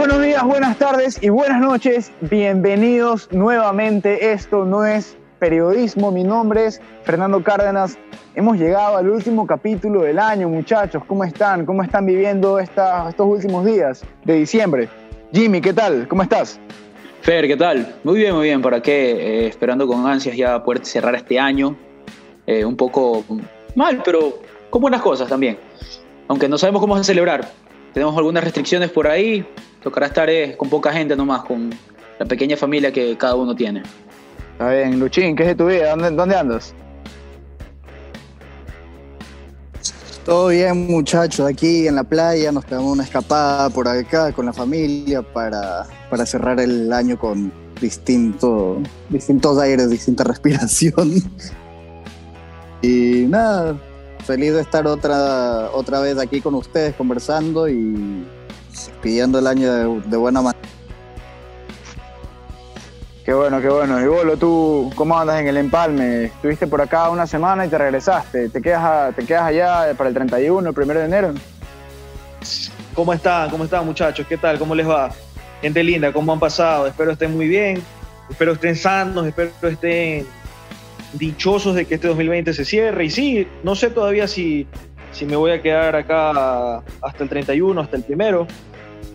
Buenos días, buenas tardes y buenas noches. Bienvenidos nuevamente. Esto no es periodismo. Mi nombre es Fernando Cárdenas. Hemos llegado al último capítulo del año, muchachos. ¿Cómo están? ¿Cómo están viviendo estos últimos días de diciembre? Jimmy, ¿qué tal? ¿Cómo estás? Fer, ¿qué tal? Muy bien, muy bien. ¿Para qué? Eh, esperando con ansias ya poder cerrar este año. Eh, un poco mal, pero con buenas cosas también. Aunque no sabemos cómo celebrar. Tenemos algunas restricciones por ahí. Tocará estar eh, con poca gente nomás, con la pequeña familia que cada uno tiene. Está bien, Luchín, ¿qué es de tu vida? ¿Dónde, dónde andas? Todo bien, muchachos. Aquí en la playa nos pegamos una escapada por acá con la familia para, para cerrar el año con distinto, distintos aires, distinta respiración. Y nada, feliz de estar otra, otra vez aquí con ustedes conversando y pidiendo el año de, de buena manera. Qué bueno, qué bueno. Y Bolo, ¿tú cómo andas en el empalme? Estuviste por acá una semana y te regresaste. ¿Te quedas, a- te quedas allá para el 31, el primero de enero? ¿Cómo están? ¿Cómo están muchachos? ¿Qué tal? ¿Cómo les va? Gente linda, ¿cómo han pasado? Espero estén muy bien, espero estén sanos, espero estén dichosos de que este 2020 se cierre. Y sí, no sé todavía si, si me voy a quedar acá hasta el 31, hasta el primero,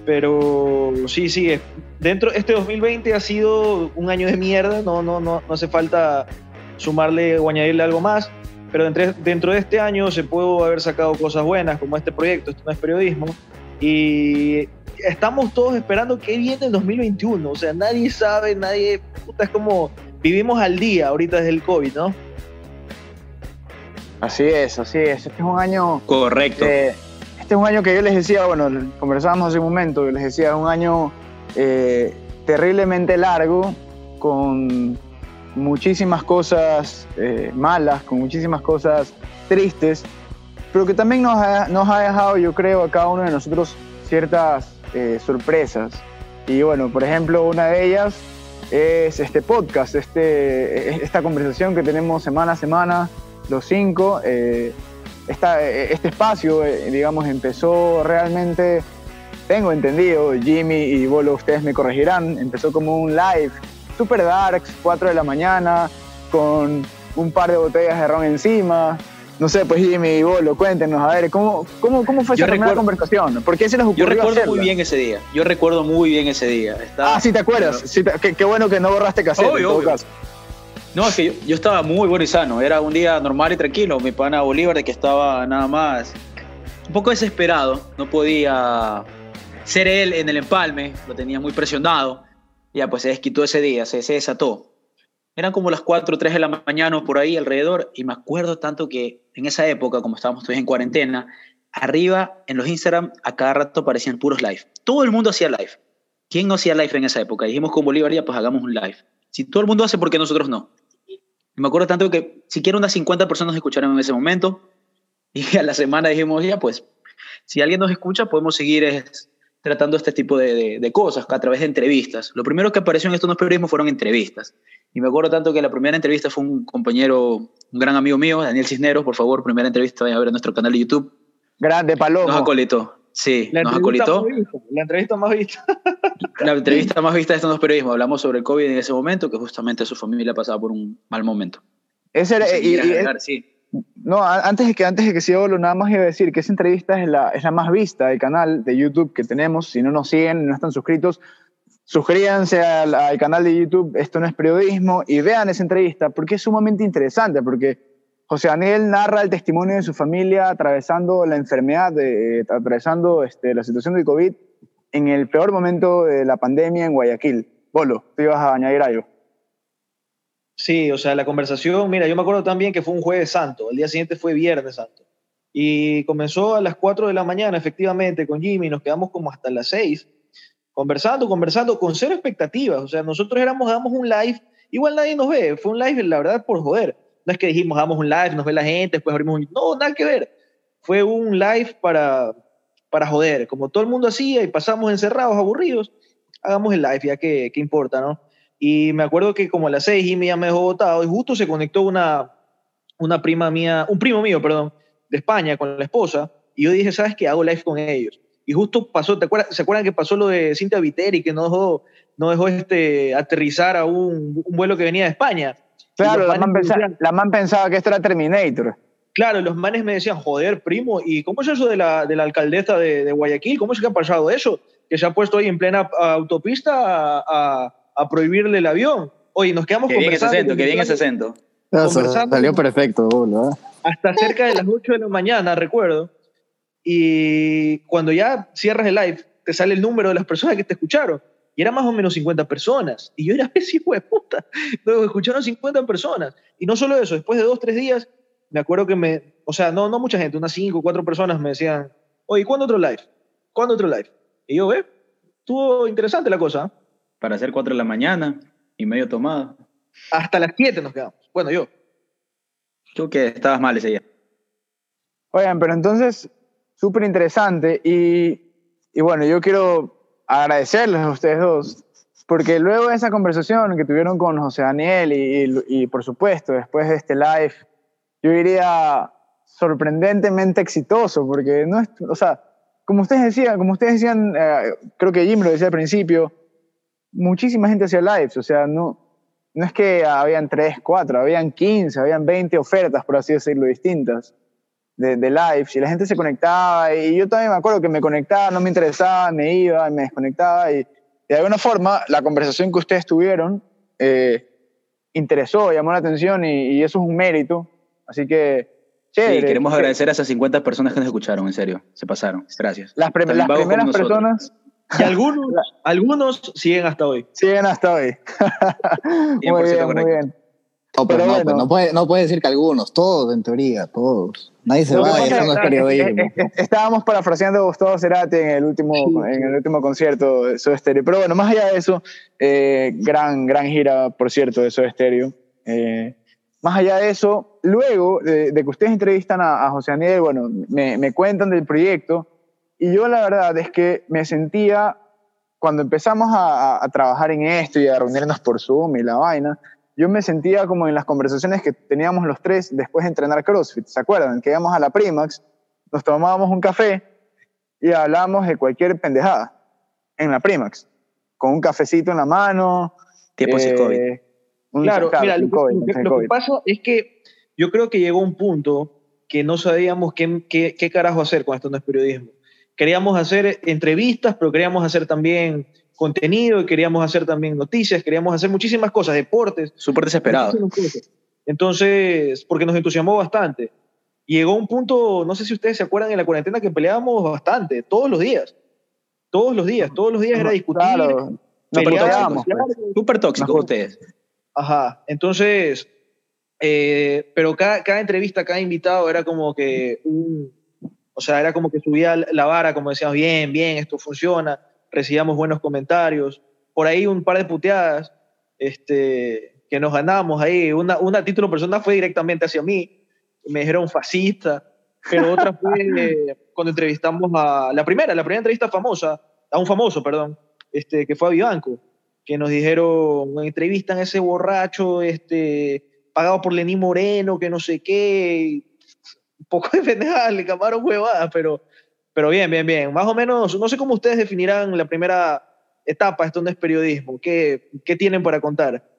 pero sí, sí, dentro, este 2020 ha sido un año de mierda, no, no, no, no hace falta sumarle o añadirle algo más, pero dentro, dentro de este año se pudo haber sacado cosas buenas, como este proyecto, esto no es periodismo, y estamos todos esperando qué viene el 2021. O sea, nadie sabe, nadie. Puta, es como vivimos al día ahorita desde el COVID, ¿no? Así es, así es. Este es un año Correcto. Eh, este es un año que yo les decía, bueno, conversábamos hace un momento, yo les decía, es un año eh, terriblemente largo, con muchísimas cosas eh, malas, con muchísimas cosas tristes, pero que también nos ha, nos ha dejado, yo creo, a cada uno de nosotros ciertas eh, sorpresas. Y bueno, por ejemplo, una de ellas es este podcast, este, esta conversación que tenemos semana a semana, los cinco. eh, esta- este espacio, eh, digamos, empezó realmente, tengo entendido, Jimmy y Bolo, ustedes me corregirán, empezó como un live, super darks, 4 de la mañana, con un par de botellas de ron encima. No sé, pues Jimmy y Bolo, cuéntenos, a ver, ¿cómo, cómo, cómo fue Yo esa primera conversación? ¿Por qué se les ocurrió Yo recuerdo hacerla? muy bien ese día. Yo recuerdo muy bien ese día. Estaba- Ah, sí, te acuerdas. Sí, qué, qué bueno que no borraste cassette, Obvio, en todo obvio. caso. No, es que yo, yo estaba muy bueno y sano. Era un día normal y tranquilo. Mi pana Bolívar, de que estaba nada más un poco desesperado. No podía ser él en el empalme. Lo tenía muy presionado. Ya, pues se desquitó ese día, se, se desató. Eran como las 4 o 3 de la mañana o por ahí alrededor. Y me acuerdo tanto que en esa época, como estábamos todos en cuarentena, arriba en los Instagram a cada rato aparecían puros live. Todo el mundo hacía live. ¿Quién no hacía live en esa época? Dijimos con Bolívar, ya pues hagamos un live. Si todo el mundo hace, ¿por qué nosotros no? Y me acuerdo tanto que siquiera unas 50 personas escucharon en ese momento. Y a la semana dijimos, ya pues, si alguien nos escucha, podemos seguir tratando este tipo de cosas a través de entrevistas. Lo primero que apareció en estos dos periodismos fueron entrevistas. Y me acuerdo tanto que la primera entrevista fue un compañero, un gran amigo mío, Daniel Cisneros, por favor, primera entrevista, vayan a ver en nuestro canal de YouTube. Grande, Palomo. Nos acolitó. Sí, nos acolitó. vista, la entrevista más vista. La entrevista más vista de estos dos periodismos. Hablamos sobre el COVID en ese momento, que justamente su familia pasaba por un mal momento. Ese era- No sé, y- y- agregar, sí. No, antes de que antes de que siga nada más iba a decir que esa entrevista es la, es la más vista del canal de YouTube que tenemos. Si no nos siguen, no están suscritos, suscríbanse al, al canal de YouTube Esto no es periodismo y vean esa entrevista porque es sumamente interesante, porque José Daniel narra el testimonio de su familia atravesando la enfermedad, eh, atravesando este, la situación del COVID en el peor momento de la pandemia en Guayaquil. Bolo, tú ibas a añadir algo. Sí, o sea, la conversación, mira, yo me acuerdo también que fue un jueves santo, el día siguiente fue viernes santo. Y comenzó a las 4 de la mañana, efectivamente, con Jimmy, nos quedamos como hasta las 6, conversando, conversando, con cero expectativas. O sea, nosotros éramos, damos un live, igual nadie nos ve, fue un live, la verdad, por joder. No es que dijimos, damos un live, nos ve la gente, después abrimos un... No, nada que ver. Fue un live para, para joder, como todo el mundo hacía y pasamos encerrados, aburridos, hagamos el live, ya que, que importa, ¿no? Y me acuerdo que como a las seis Jimmy ya me dejó botado y justo se conectó una, una prima mía, un primo mío, perdón, de España con la esposa. Y yo dije, ¿sabes qué? Hago live con ellos. Y justo pasó, ¿te acuerdas, ¿se acuerdan que pasó lo de Cintia Viteri, que no dejó, no dejó este, aterrizar a un, un vuelo que venía de España? Claro, la man, pensaba, la man, pensaba, que esto era Terminator. Claro, los manes me decían, joder, primo, ¿y cómo es eso de la, de la alcaldesa de, de, Guayaquil? ¿Cómo es que ha pasado eso? Que se ha puesto ahí en plena autopista a, a, a prohibirle el avión. Oye, nos quedamos que conversando. Bien ese acento, que bien ese acento. Salió perfecto, ¿no? Hasta cerca de las 8 de la mañana, recuerdo. Y cuando ya cierras el live, te sale el número de las personas que te escucharon. Y era más o menos 50 personas. Y yo era así, de puta. Luego escucharon 50 personas. Y no solo eso, después de dos, tres días, me acuerdo que me, o sea, no, no mucha gente, unas 5 o 4 personas me decían, oye, ¿cuándo otro live? ¿Cuándo otro live? Y yo, eh, estuvo interesante la cosa. Para hacer 4 de la mañana y medio tomado. Hasta las 7 nos quedamos. Bueno, yo. Tú que estabas mal ese día. Oigan, pero entonces, súper interesante. Y, y bueno, yo quiero agradecerles a ustedes dos, porque luego de esa conversación que tuvieron con José Daniel y, y, y, por supuesto después de este live, yo diría sorprendentemente exitoso, porque no es, o sea, como ustedes decían, como ustedes decían, eh, creo que Jim lo decía al principio, muchísima gente hacía lives, o sea, no, no es que habían 3, 4, habían 15, habían 20 ofertas, por así decirlo, distintas de, de lives, y la gente se conectaba, y yo también me acuerdo que me conectaba, no me interesaba, me iba, me desconectaba, y de alguna forma la conversación que ustedes tuvieron eh, interesó, llamó la atención, y, y, eso es un mérito, así que... Chévere, sí, queremos agradecer a esas 50 personas que nos escucharon, en serio, se pasaron, gracias. Las, prim las primeras personas... Y algunos, algunos siguen hasta hoy. Siguen hasta hoy. muy bien, muy bien. No, pero, pero no, bueno. pues no, puede, no puede decir que algunos, todos en teoría, todos. Nadie se va, eso no es periodismo. Estábamos parafraseando a Gustavo Cerati en el último, sí. en el último concierto de Soda Stereo. Pero bueno, más allá de eso, eh, gran, gran gira, por cierto, de Soda Stereo. Eh, más allá de eso, luego de, de que ustedes entrevistan a, a José Daniel, bueno, me, me cuentan del proyecto, y yo la verdad es que me sentía, cuando empezamos a, a, trabajar en esto y a reunirnos por Zoom y la vaina, yo me sentía como en las conversaciones que teníamos los tres después de entrenar CrossFit. ¿Se acuerdan? Que íbamos a la Primax, nos tomábamos un café y hablábamos de cualquier pendejada en la Primax, con un cafecito en la mano. Tiempo eh, COVID. Un, claro, claro, mira, lo, COVID, que, lo que pasa es que yo creo que llegó un punto que no sabíamos qué, qué, qué carajo hacer con esto no es periodismo queríamos hacer entrevistas, pero queríamos hacer también contenido y queríamos hacer también noticias, queríamos hacer muchísimas cosas, deportes. Súper desesperado. Entonces, porque nos entusiasmó bastante. Llegó un punto, no sé si ustedes se acuerdan en la cuarentena que peleábamos bastante, todos los días. Todos los días, todos los días era discutir. Claro, peleábamos. Súper tóxicos ustedes. Ajá, entonces, eh, pero cada, cada entrevista, cada invitado era como que un, o sea, era como que subía la vara, como decíamos, bien, bien, esto funciona, recibíamos buenos comentarios. Por ahí un par de puteadas este, que nos ganamos ahí. Una, una título personal fue directamente hacia mí, me dijeron fascista, pero otra fue cuando entrevistamos a la primera, la primera entrevista famosa, a un famoso, perdón, este, que fue a Vivanco, que nos dijeron, entrevistan a ese borracho este, pagado por Lenín Moreno, que no sé qué, un poco de pendejada, le camaron huevadas, pero, pero bien, bien, bien. Más o menos, no sé cómo ustedes definirán la primera etapa, esto no es periodismo. ¿Qué, qué tienen para contar?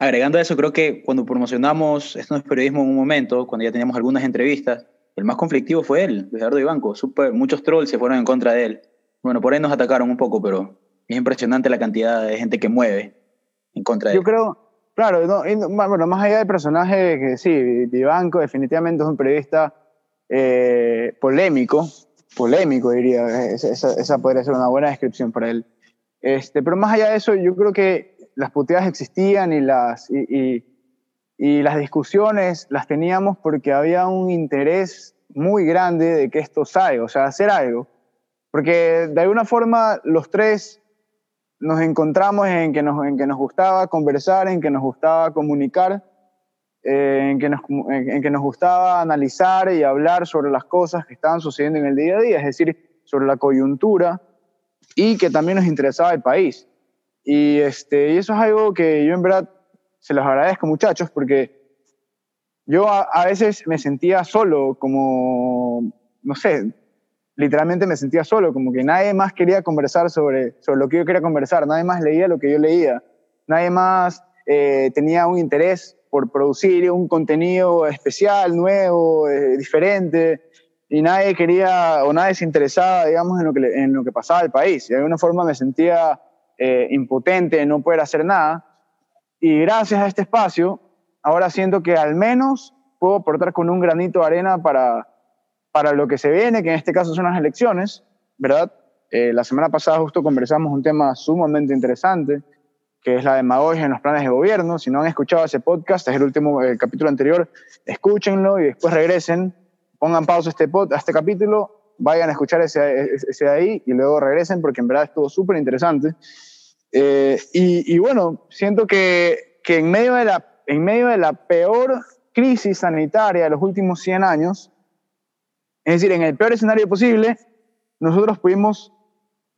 Agregando a eso, creo que cuando promocionamos Esto no es periodismo en un momento, cuando ya teníamos algunas entrevistas, el más conflictivo fue él, Gerardo Ibanco. Super, muchos trolls se fueron en contra de él. Bueno, por ahí nos atacaron un poco, pero es impresionante la cantidad de gente que mueve en contra de Yo él. Yo creo, claro, no, bueno, más allá del personaje, que sí, Ibanco definitivamente es un periodista eh, polémico, polémico diría, esa, podría ser una buena descripción para él. Este, pero más allá de eso, yo creo que las puteadas existían y las, y, y las discusiones las teníamos porque había un interés muy grande de que esto salga, o sea, hacer algo. Porque de alguna forma los tres nos encontramos en que nos, en que nos gustaba conversar, en que nos gustaba comunicar en, que nos, en, que nos gustaba analizar y hablar sobre las cosas que estaban sucediendo en el día a día, es decir, sobre la coyuntura y que también nos interesaba el país. Y, este, y eso es algo que yo en verdad se los agradezco muchachos porque yo a, a veces me sentía solo, como, no sé, literalmente me sentía solo, como que nadie más quería conversar sobre, sobre lo que yo quería conversar, nadie más leía lo que yo leía, nadie más eh, tenía un interés por producir un contenido especial, nuevo, eh, diferente, y nadie quería o nadie se interesaba, digamos, en lo que, en lo que pasaba el país. De alguna forma me sentía eh, impotente de no poder hacer nada. Y gracias a este espacio, ahora siento que al menos puedo aportar con un granito de arena para, para lo que se viene, que en este caso son las elecciones, ¿verdad? Eh, la semana pasada justo conversamos un tema sumamente interesante, que es la demagogia en los planes de gobierno. Si no han escuchado ese podcast, es el último el capítulo anterior, escúchenlo y después regresen, pongan pausa este, pod, a este capítulo, vayan a escuchar ese, ese de ahí y luego regresen porque en verdad estuvo súper interesante. Eh, y, bueno, siento que, que en, medio de la, en medio de la peor crisis sanitaria de los últimos 100 años, es decir, en el peor escenario posible, nosotros pudimos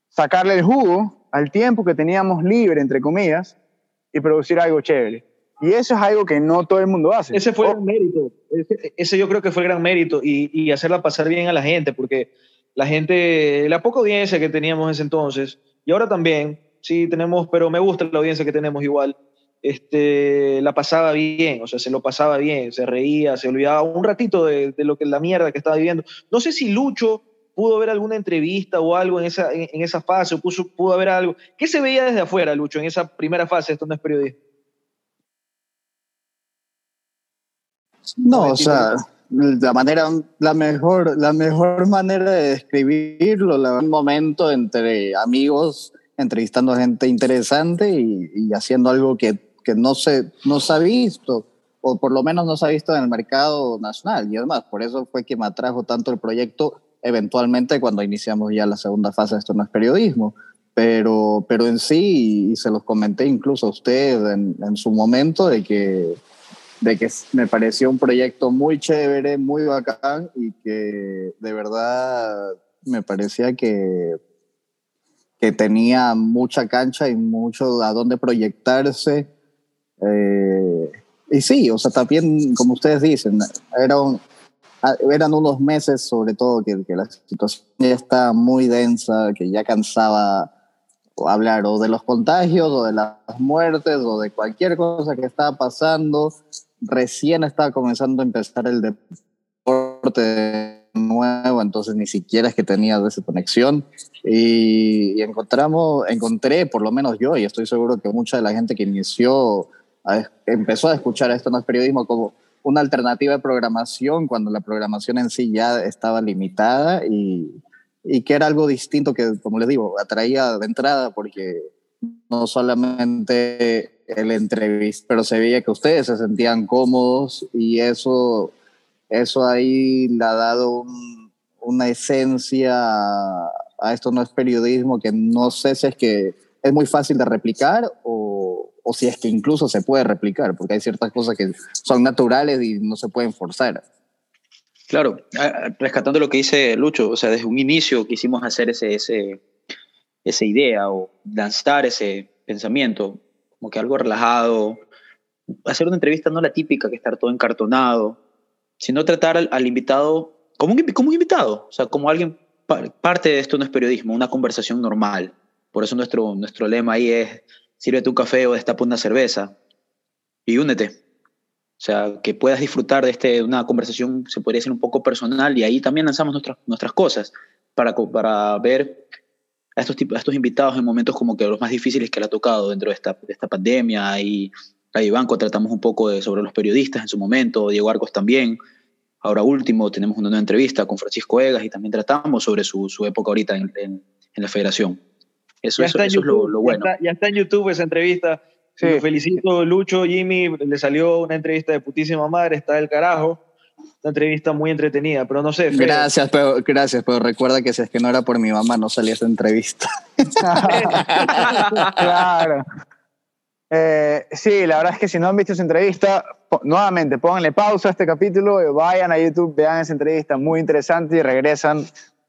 sacarle el jugo al tiempo que teníamos libre, entre comillas, y producir algo chévere. Y eso es algo que no todo el mundo hace. Ese fue el mérito. Ese, yo creo que fue el gran mérito y, y, hacerla pasar bien a la gente, porque la gente, la poca audiencia que teníamos en ese entonces, y ahora también, sí tenemos, pero me gusta la audiencia que tenemos igual, este, la pasaba bien, o sea, se lo pasaba bien, se reía, se olvidaba un ratito de, de, lo que la mierda que estaba viviendo. No sé si Lucho pudo ver alguna entrevista o algo en esa, en, en esa fase, o puso, pudo haber algo. ¿Qué se veía desde afuera, Lucho, en esa primera fase? Esto no es periodismo. No, o sea, la manera, la mejor, la mejor manera de describirlo, un momento entre amigos, entrevistando a gente interesante y, y haciendo algo que que no se, no se ha visto, o por lo menos no se ha visto en el mercado nacional. Y además, por eso fue que me atrajo tanto el proyecto eventualmente cuando iniciamos ya la segunda fase Esto no es periodismo. Pero, pero en sí, y se los comenté incluso a usted en, en su momento, de que, de que me pareció un proyecto muy chévere, muy bacán y que de verdad me parecía que, que tenía mucha cancha y mucho a dónde proyectarse eh, y sí, o sea, también, como ustedes dicen, eran, eran unos meses, sobre todo, que, que la situación ya está muy densa, que ya cansaba hablar o de los contagios, o de las muertes, o de cualquier cosa que estaba pasando. Recién estaba comenzando a empezar el deporte nuevo, entonces ni siquiera es que tenía esa conexión. Y, y encontramos, encontré, por lo menos yo, y estoy seguro que mucha de la gente que inició empezó a escuchar esto no es periodismo como una alternativa de programación cuando la programación en sí ya estaba limitada y, y que era algo distinto que, como les digo, atraía de entrada porque no solamente el entrevista, pero se veía que ustedes se sentían cómodos y eso, eso ahí le ha dado un, una esencia a, a esto no es periodismo que no sé si es que es muy fácil de replicar o, o si es que incluso se puede replicar, porque hay ciertas cosas que son naturales y no se pueden forzar. Claro, rescatando lo que dice Lucho, o sea, desde un inicio quisimos hacer ese, ese, esa idea o lanzar ese pensamiento, como que algo relajado, hacer una entrevista no la típica, que estar todo encartonado, sino tratar al, al invitado como un, como un invitado, o sea, como alguien, parte de esto no es periodismo, una conversación normal. Por eso nuestro, nuestro lema ahí es sírvete un café o destapa una cerveza y únete. O sea, que puedas disfrutar de este, una conversación, se podría decir un poco personal, y ahí también lanzamos nuestras, nuestras cosas para, para ver a estos, a estos invitados en momentos como que los más difíciles que le ha tocado dentro de esta, de esta pandemia. Y a Banco tratamos un poco de, sobre los periodistas en su momento, Diego Arcos también. Ahora último, tenemos una nueva entrevista con Francisco Egas y también tratamos sobre su, su época ahorita en, en la federación. Eso, eso, eso es lo, lo, bueno. Ya está, ya está, en YouTube esa entrevista. Sí. Lo felicito, Lucho, Jimmy. Le salió una entrevista de putísima madre, está del carajo. Una entrevista muy entretenida, pero no sé. Feo. Gracias, pero, gracias, pero recuerda que si es que no era por mi mamá, no salía esa entrevista. claro. Eh, sí, la verdad es que si no han visto esa entrevista, nuevamente pónganle pausa a este capítulo, vayan a YouTube, vean esa entrevista muy interesante y regresan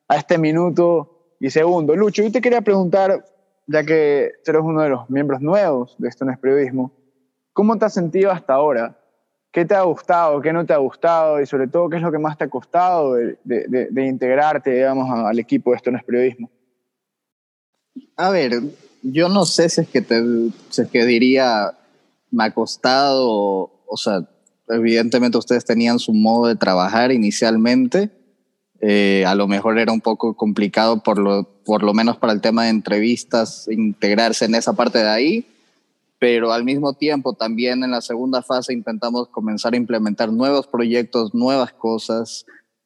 a este minuto y segundo, Lucho, yo te quería preguntar, ya que eres uno de los miembros nuevos de Esto no es periodismo, ¿cómo te has sentido hasta ahora ¿qué te ha gustado, qué no te ha gustado y sobre todo qué es lo que más te ha costado de, de, integrarte, digamos, al equipo de Esto no es periodismo? A ver, yo no sé si es que, te, si es que diría me ha costado, o sea, evidentemente ustedes tenían su modo de trabajar inicialmente, eh, a lo mejor era un poco complicado por lo, por lo menos para el tema de entrevistas, integrarse en esa parte de ahí, pero al mismo tiempo también en la segunda fase intentamos comenzar a implementar nuevos proyectos, nuevas cosas,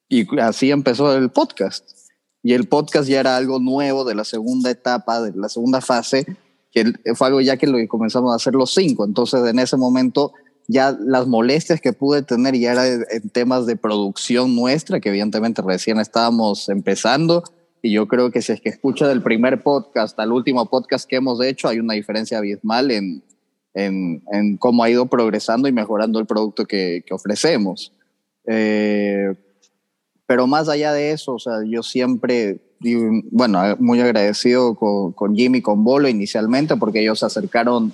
y así empezó el podcast. Y el podcast ya era algo nuevo de la segunda etapa, de la segunda fase, que fue algo ya que lo comenzamos a hacer los cinco. Entonces, en ese momento, ya las molestias que pude tener ya era en temas de producción nuestra, que evidentemente recién estábamos empezando. Y yo creo que si es que escucha del primer podcast al último podcast que hemos hecho, hay una diferencia abismal en, en, en cómo ha ido progresando y mejorando el producto que, que ofrecemos. Eh, pero más allá de eso, o sea, yo siempre, bueno, muy agradecido con, con Jimmy, con Bolo inicialmente, porque ellos se acercaron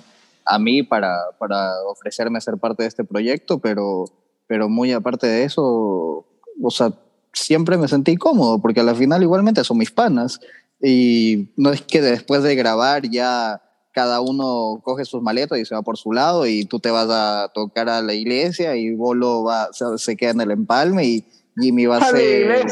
a mí para, para ofrecerme ser parte de este proyecto, pero, pero muy aparte de eso, o sea, siempre me sentí cómodo, porque al final igualmente son mis panas. Y no es que después de grabar ya cada uno coge sus maletas y se va por su lado y tú te vas a tocar a la iglesia y Bolo va, se, se queda en el empalme y Jimmy va a, hacer.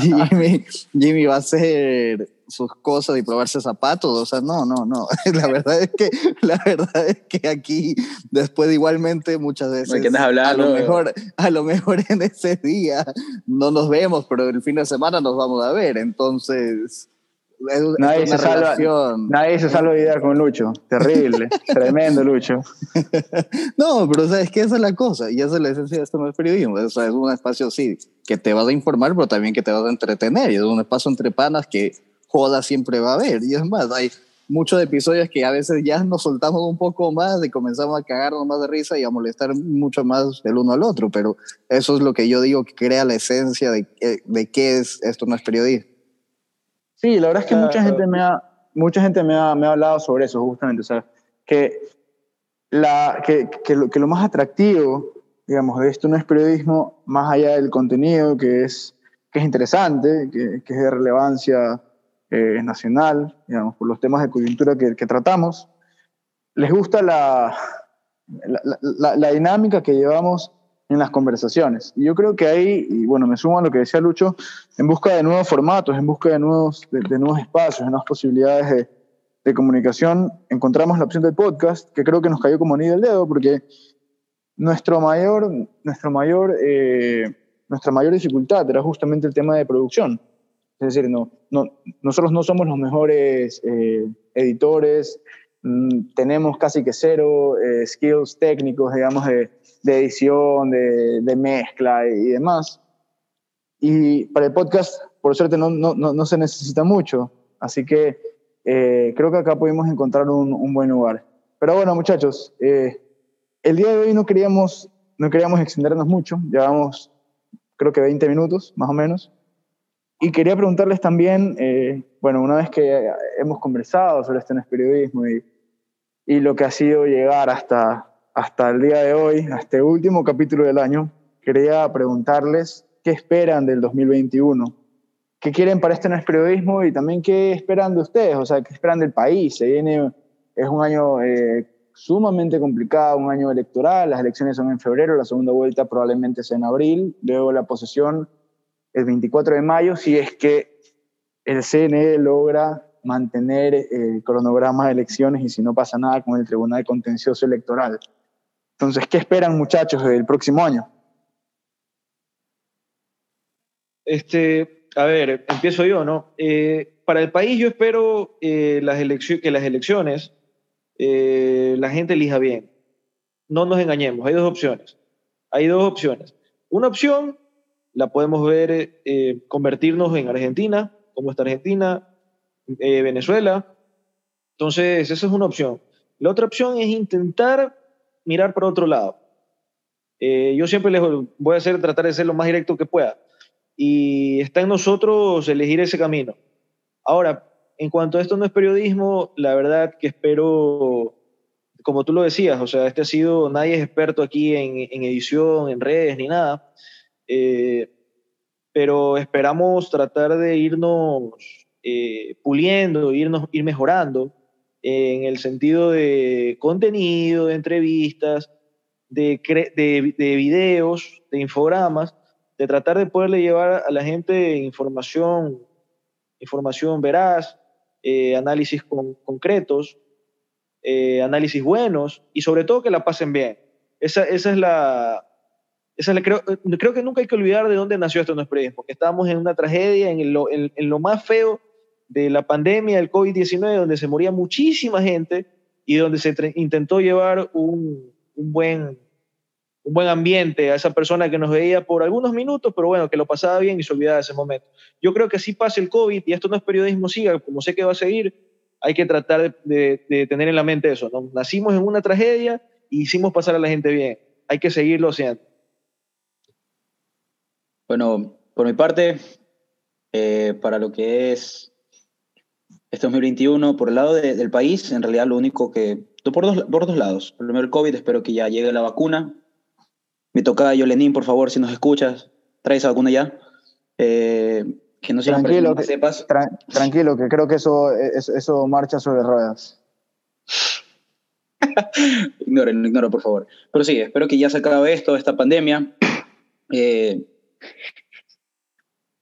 Jimmy, Jimmy va a hacer sus cosas y probarse zapatos, o sea, no, no, no. La verdad es que, la verdad es que aquí, después igualmente muchas veces, ¿De a lo mejor, a lo mejor en ese día no nos vemos, pero el fin de semana nos vamos a ver, entonces nadie, se salva, nadie se salva de idea con Lucho. Terrible. Tremendo Lucho. no, pero ¿sabes que esa es la cosa. Y esa es la esencia de esto no es periodismo. O sea, es un espacio, sí, que te vas a informar, pero también que te vas a entretener. Y es un espacio entre panas que joda siempre va a haber. Y es más, hay muchos episodios que a veces ya nos soltamos un poco más y comenzamos a cagarnos más de risa y a molestar mucho más el uno al otro. Pero eso es lo que yo digo que crea la esencia de, de qué es esto no es periodismo. Sí, la verdad es que mucha gente me ha, mucha gente me ha, me ha hablado sobre eso, justamente. O sea, que, la, que, que, lo, que lo más atractivo, digamos, de esto no es periodismo, más allá del contenido, que es, que es interesante, que, que es de relevancia eh, nacional, digamos, por los temas de coyuntura que, que tratamos, les gusta la, la, la, la dinámica que llevamos en las conversaciones. Y yo creo que ahí, y bueno, me sumo a lo que decía Lucho, en busca de nuevos formatos, en busca de nuevos, de, nuevos espacios, de nuevas posibilidades de, de, comunicación, encontramos la opción del podcast, que creo que nos cayó como anillo del dedo, porque nuestro mayor, nuestro mayor, eh, nuestra mayor dificultad era justamente el tema de producción. Es decir, no, no, nosotros no somos los mejores eh, editores, mm, tenemos casi que cero eh, skills técnicos, digamos, de de edición, de, de, mezcla y demás. Y para el podcast, por suerte, no, no, no se necesita mucho. Así que eh, creo que acá pudimos encontrar un, un buen lugar. Pero bueno, muchachos, eh, el día de hoy no queríamos, no queríamos extendernos mucho. Llevamos, creo que 20 minutos, más o menos. Y quería preguntarles también, eh, bueno, una vez que hemos conversado sobre este periodismo y, y lo que ha sido llegar hasta, hasta el día de hoy, a este último capítulo del año, quería preguntarles qué esperan del 2021, qué quieren para este periodismo y también qué esperan de ustedes, o sea, qué esperan del país. Se viene, es un año eh, sumamente complicado, un año electoral, las elecciones son en febrero, la segunda vuelta probablemente sea en abril, luego la posesión el 24 de mayo, si es que el CNE logra mantener el cronograma de elecciones y si no pasa nada con el Tribunal Contencioso Electoral. Entonces, ¿qué esperan muchachos del próximo año? Este, a ver, empiezo yo, ¿no? Eh, para el país yo espero eh, las que las elecciones eh, la gente elija bien. No nos engañemos, hay dos opciones. Hay dos opciones. Una opción la podemos ver convertirnos en Argentina, como está Argentina, Venezuela. Entonces, esa es una opción. La otra opción es intentar mirar por otro lado. Eh, yo siempre les voy a hacer, tratar de ser lo más directo que pueda. Y está en nosotros elegir ese camino. Ahora, en cuanto a esto no es periodismo, la verdad que espero como tú lo decías, o sea, este ha sido, nadie es experto aquí en, edición, en redes, ni nada, eh, pero esperamos tratar de irnos eh, puliendo, irnos, ir mejorando en el sentido de contenido, de entrevistas, de, de, de videos, de infogramas, de tratar de poderle llevar a la gente información, información veraz, eh, análisis concretos, eh, análisis buenos y sobre todo que la pasen bien. Esa, esa es la... Esa creo, creo que nunca hay que olvidar de dónde nació esto nuestro país, porque estábamos en una tragedia, en lo, en, lo más feo de la pandemia del COVID-19, donde se moría muchísima gente y donde se intentó llevar un, un buen un buen ambiente a esa persona que nos veía por algunos minutos, pero bueno, que lo pasaba bien y se olvidaba de ese momento. Yo creo que así pasa el COVID y esto no es periodismo siga, como sé que va a seguir, hay que tratar de, tener en la mente eso. ¿no? Nacimos en una tragedia y hicimos pasar a la gente bien. Hay que seguirlo haciendo. Bueno, por mi parte, eh, para lo que es este 2021, por el lado del país, en realidad lo único que... Por dos, por dos lados. Primero el COVID, espero que ya llegue la vacuna, mi yo Lenín, por favor, si nos escuchas, trae esa vacuna ya. Eh, que no tranquilo, que, sepas. tranquilo, que creo que eso, eso, marcha sobre ruedas. ignoren, ignoro, por favor. Pero sí, espero que ya se acabe esto, esta pandemia. Eh,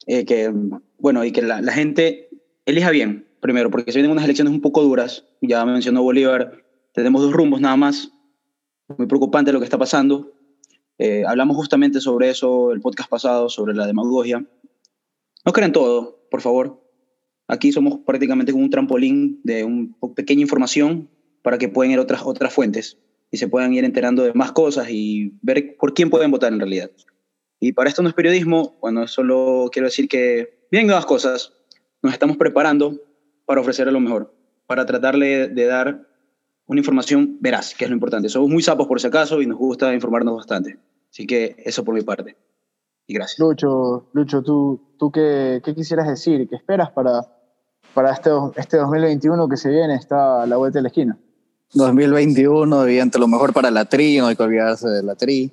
eh, que, bueno, y que la, gente elija bien, primero, porque se vienen unas elecciones un poco duras. Ya mencionó Bolívar, tenemos dos rumbos nada más. Muy preocupante lo que está pasando. Eh, hablamos justamente sobre eso el podcast pasado, sobre la demagogia. No crean todo, por favor. Aquí somos prácticamente como un trampolín de una pequeña información para que puedan ir otras, otras fuentes y se puedan ir enterando de más cosas y ver por quién pueden votar en realidad. Y para esto no es periodismo, bueno, solo quiero decir que bien las cosas, nos estamos preparando para ofrecerle lo mejor, para tratarle de dar una información veraz, que es lo importante. Somos muy sapos por si acaso y nos gusta informarnos bastante. Así que eso por mi parte. Y gracias. Lucho, Lucho ¿tú, tú qué, qué quisieras decir? ¿Qué esperas para, para este, este 2021 que se viene? Está a la vuelta de la esquina. 2021, evidente, lo mejor para la tri, no hay que olvidarse de la tri.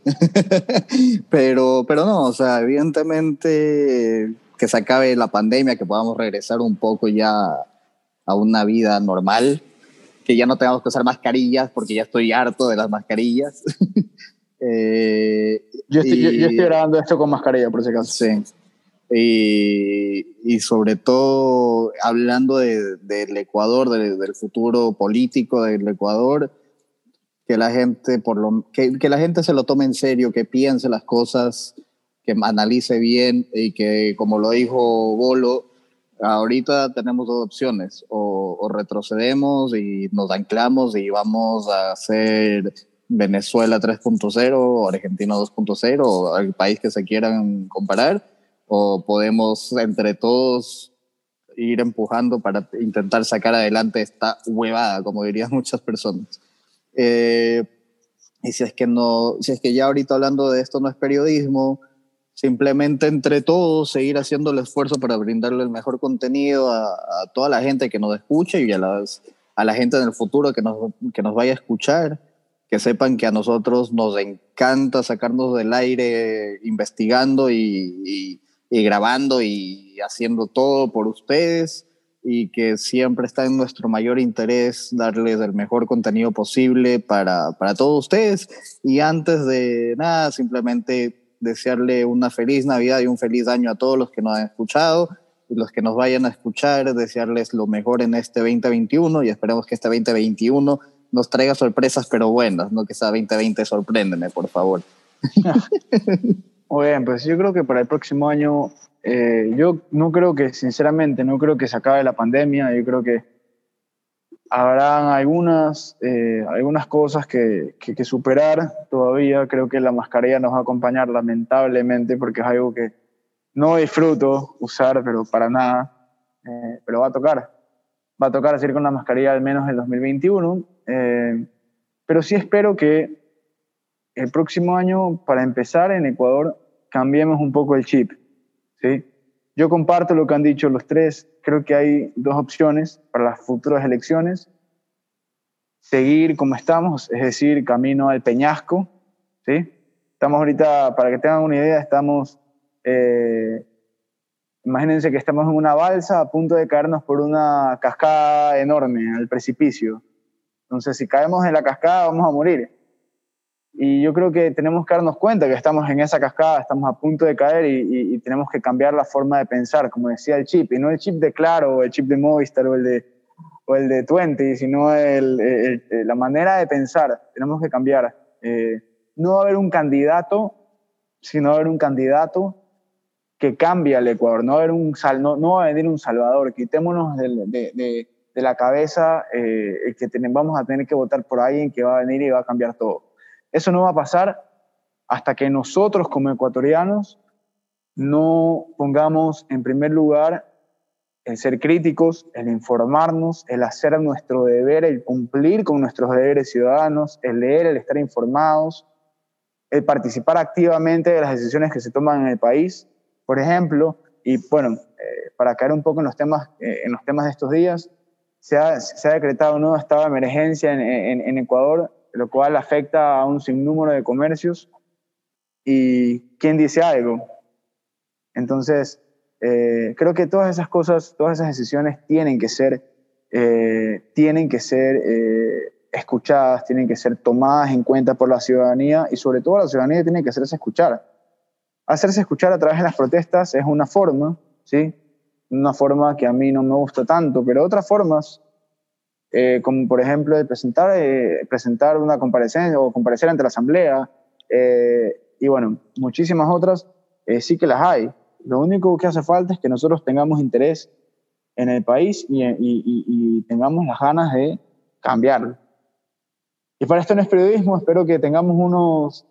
pero, pero no, o sea, evidentemente que se acabe la pandemia, que podamos regresar un poco ya a una vida normal, que ya no tengamos que usar mascarillas, porque ya estoy harto de las mascarillas. Eh, yo, estoy, yo, estoy, grabando esto con mascarilla, por si acaso. Sí. Y, y, sobre todo, hablando de, del Ecuador, del futuro político del Ecuador, que la gente por lo que, que, la gente se lo tome en serio, que piense las cosas, que analice bien y que, como lo dijo Bolo, ahorita tenemos dos opciones, o, o retrocedemos y nos anclamos y vamos a hacer Venezuela 3.0 o Argentina 2.0 o el país que se quieran comparar, o podemos entre todos ir empujando para intentar sacar adelante esta huevada, como dirían muchas personas. Eh, y si es que no, si es que ya ahorita hablando de esto no es periodismo, simplemente entre todos seguir haciendo el esfuerzo para brindarle el mejor contenido a, toda la gente que nos escuche y a, las, a la gente en el futuro que nos, que nos vaya a escuchar que sepan que a nosotros nos encanta sacarnos del aire investigando y, grabando y haciendo todo por ustedes y que siempre está en nuestro mayor interés darles el mejor contenido posible para, para todos ustedes. Y antes de nada, simplemente desearle una feliz Navidad y un feliz año a todos los que nos han escuchado y los que nos vayan a escuchar, desearles lo mejor en este 2021 y esperemos que este 2021 nos traiga sorpresas, pero buenas, no que sea 2020, sorpréndeme, por favor. Muy bien, pues yo creo que para el próximo año, eh, yo no creo que, sinceramente, no creo que se acabe la pandemia, yo creo que habrán algunas, eh, algunas cosas que, que, superar todavía, creo que la mascarilla nos va a acompañar lamentablemente porque es algo que no disfruto usar, pero para nada, eh, pero va a tocar, va a tocar hacer con la mascarilla al menos en 2021 eh, pero sí espero que el próximo año, para empezar en Ecuador, cambiemos un poco el chip. ¿sí? Yo comparto lo que han dicho los tres. Creo que hay dos opciones para las futuras elecciones. seguir como estamos, es decir, camino al peñasco, ¿sí? Estamos ahorita, para que tengan una idea, estamos, eh, imagínense que estamos en una balsa a punto de caernos por una cascada enorme, al precipicio. Entonces, si caemos en la cascada, vamos a morir. Y yo creo que tenemos que darnos cuenta que estamos en esa cascada, estamos a punto de caer y, tenemos que cambiar la forma de pensar, como decía el chip, y no el chip de Claro, o el chip de Movistar, o el de, o el de Twenty, sino el, la manera de pensar. Tenemos que cambiar. Eh, no va a haber un candidato, sino va a haber un candidato que cambie al Ecuador. No va a, haber un, no, no va a venir un Salvador. Quitémonos de, de, de la cabeza eh, que vamos a tener que votar por alguien que va a venir y va a cambiar todo. Eso no va a pasar hasta que nosotros como ecuatorianos no pongamos en primer lugar el ser críticos, el informarnos, el hacer nuestro deber, el cumplir con nuestros deberes ciudadanos, el leer, el estar informados, el participar activamente de las decisiones que se toman en el país. Por ejemplo, y bueno, eh, para caer un poco en los temas, eh, en los temas de estos días, se ha, se ha decretado un nuevo estado de emergencia en, en, en Ecuador lo cual afecta a un sinnúmero de comercios. ¿Y quién dice algo? Entonces, eh, creo que todas esas cosas, todas esas decisiones tienen que ser, eh, tienen que ser eh, escuchadas, tienen que ser tomadas en cuenta por la ciudadanía y sobre todo la ciudadanía tiene que hacerse escuchar. Hacerse escuchar a través de las protestas es una forma, ¿sí? Una forma que a mí no me gusta tanto, pero otras formas eh, como por ejemplo presentar, eh, presentar una comparecencia o comparecer ante la asamblea, eh, y bueno, muchísimas otras, sí que las hay. Lo único que hace falta es que nosotros tengamos interés en el país y, y, tengamos las ganas de cambiarlo. Y para esto no es periodismo, espero que tengamos unos,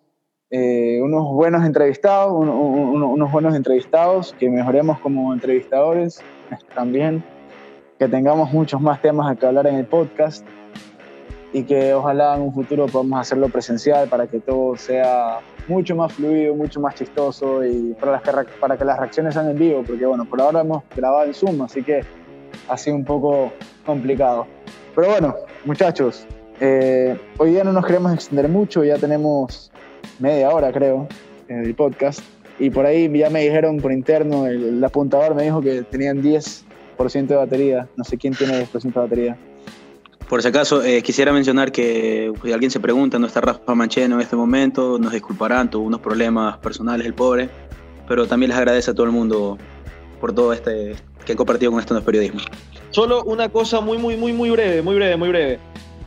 unos buenos entrevistados, unos buenos entrevistados, que mejoremos como entrevistadores también que tengamos muchos más temas a que hablar en el podcast y que ojalá en un futuro podamos hacerlo presencial para que todo sea mucho más fluido, mucho más chistoso y para, las que, para que las reacciones sean en vivo, porque bueno, por ahora hemos grabado en Zoom, así que ha sido un poco complicado. Pero bueno, muchachos, eh, hoy día no nos queremos extender mucho, ya tenemos media hora creo en el podcast y por ahí ya me dijeron por interno, el, el apuntador me dijo que tenían 10 de batería. No sé quién tiene 10% de batería. Por si acaso, eh, quisiera mencionar que si alguien se pregunta, no está Rafa Mancheno en este momento, nos disculparán, tuvo unos problemas personales el pobre, pero también les agradece a todo el mundo por todo este que ha compartido con esto en el periodismo. Solo una cosa muy, muy, muy, muy breve, muy breve, muy breve.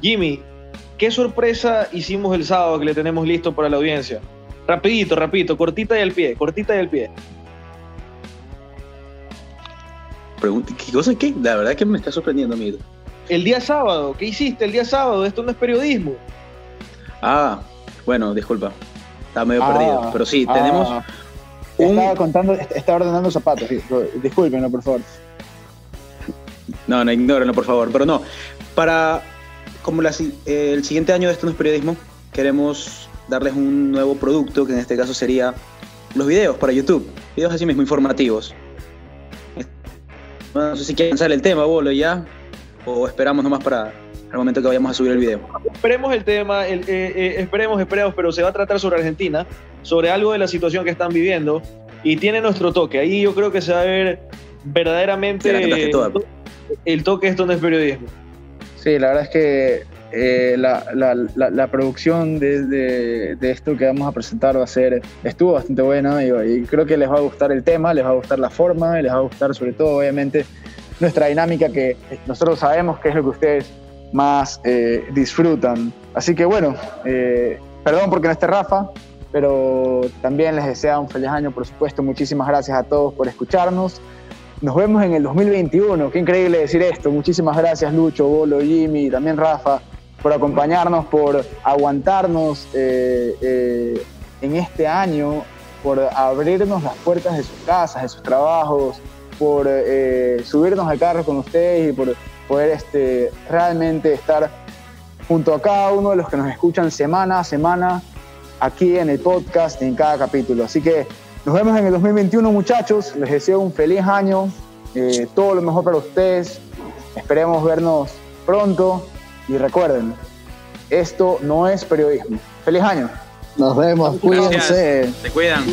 Jimmy, ¿qué sorpresa hicimos el sábado que le tenemos listo para la audiencia? Rapidito, rapidito, cortita y al pie, cortita y al pie. ¿Qué cosa qué? La verdad que me está sorprendiendo, amigo. El día sábado, ¿qué hiciste el día sábado? Esto no es periodismo. Ah, bueno, disculpa. Estaba medio perdido. Ah, Pero sí, tenemos. Ah. Estaba contando, estaba ordenando zapatos. Discúlpenlo, por favor. No, no, ignórenlo, por favor. Pero no, para. Como el siguiente año de esto no es periodismo, queremos darles un nuevo producto, que en este caso sería los videos para YouTube. Videos así mismo informativos. No sé si quieren lanzar el tema, Bolo, ya. O esperamos nomás para el momento que vayamos a subir el video. Esperemos el tema, el, eh, eh, esperemos, esperemos, pero se va a tratar sobre Argentina, sobre algo de la situación que están viviendo y tiene nuestro toque. Ahí yo creo que se va a ver verdaderamente el toque esto no es periodismo. Sí, la verdad es que eh, la, la, la, producción de, de, esto que vamos a presentar va a ser, estuvo bastante buena y, creo que les va a gustar el tema, les va a gustar la forma y les va a gustar sobre todo obviamente nuestra dinámica que nosotros sabemos que es lo que ustedes más eh, disfrutan. Así que bueno, eh, perdón porque no esté Rafa, pero también les deseo un feliz año, por supuesto. Muchísimas gracias a todos por escucharnos. Nos vemos en el 2021. Qué increíble decir esto. Muchísimas gracias Lucho, Bolo, Jimmy, también Rafa por acompañarnos, por aguantarnos eh, eh, en este año, por abrirnos las puertas de sus casas, de sus trabajos, por eh, subirnos al carro con ustedes y por poder este, realmente estar junto a cada uno de los que nos escuchan semana a semana aquí en el podcast en cada capítulo. Así que nos vemos en el 2021 muchachos, les deseo un feliz año, todo lo mejor para ustedes, esperemos vernos pronto y recuerden, esto no es periodismo. Feliz año. Nos vemos, Gracias. cuídense. Se cuidan.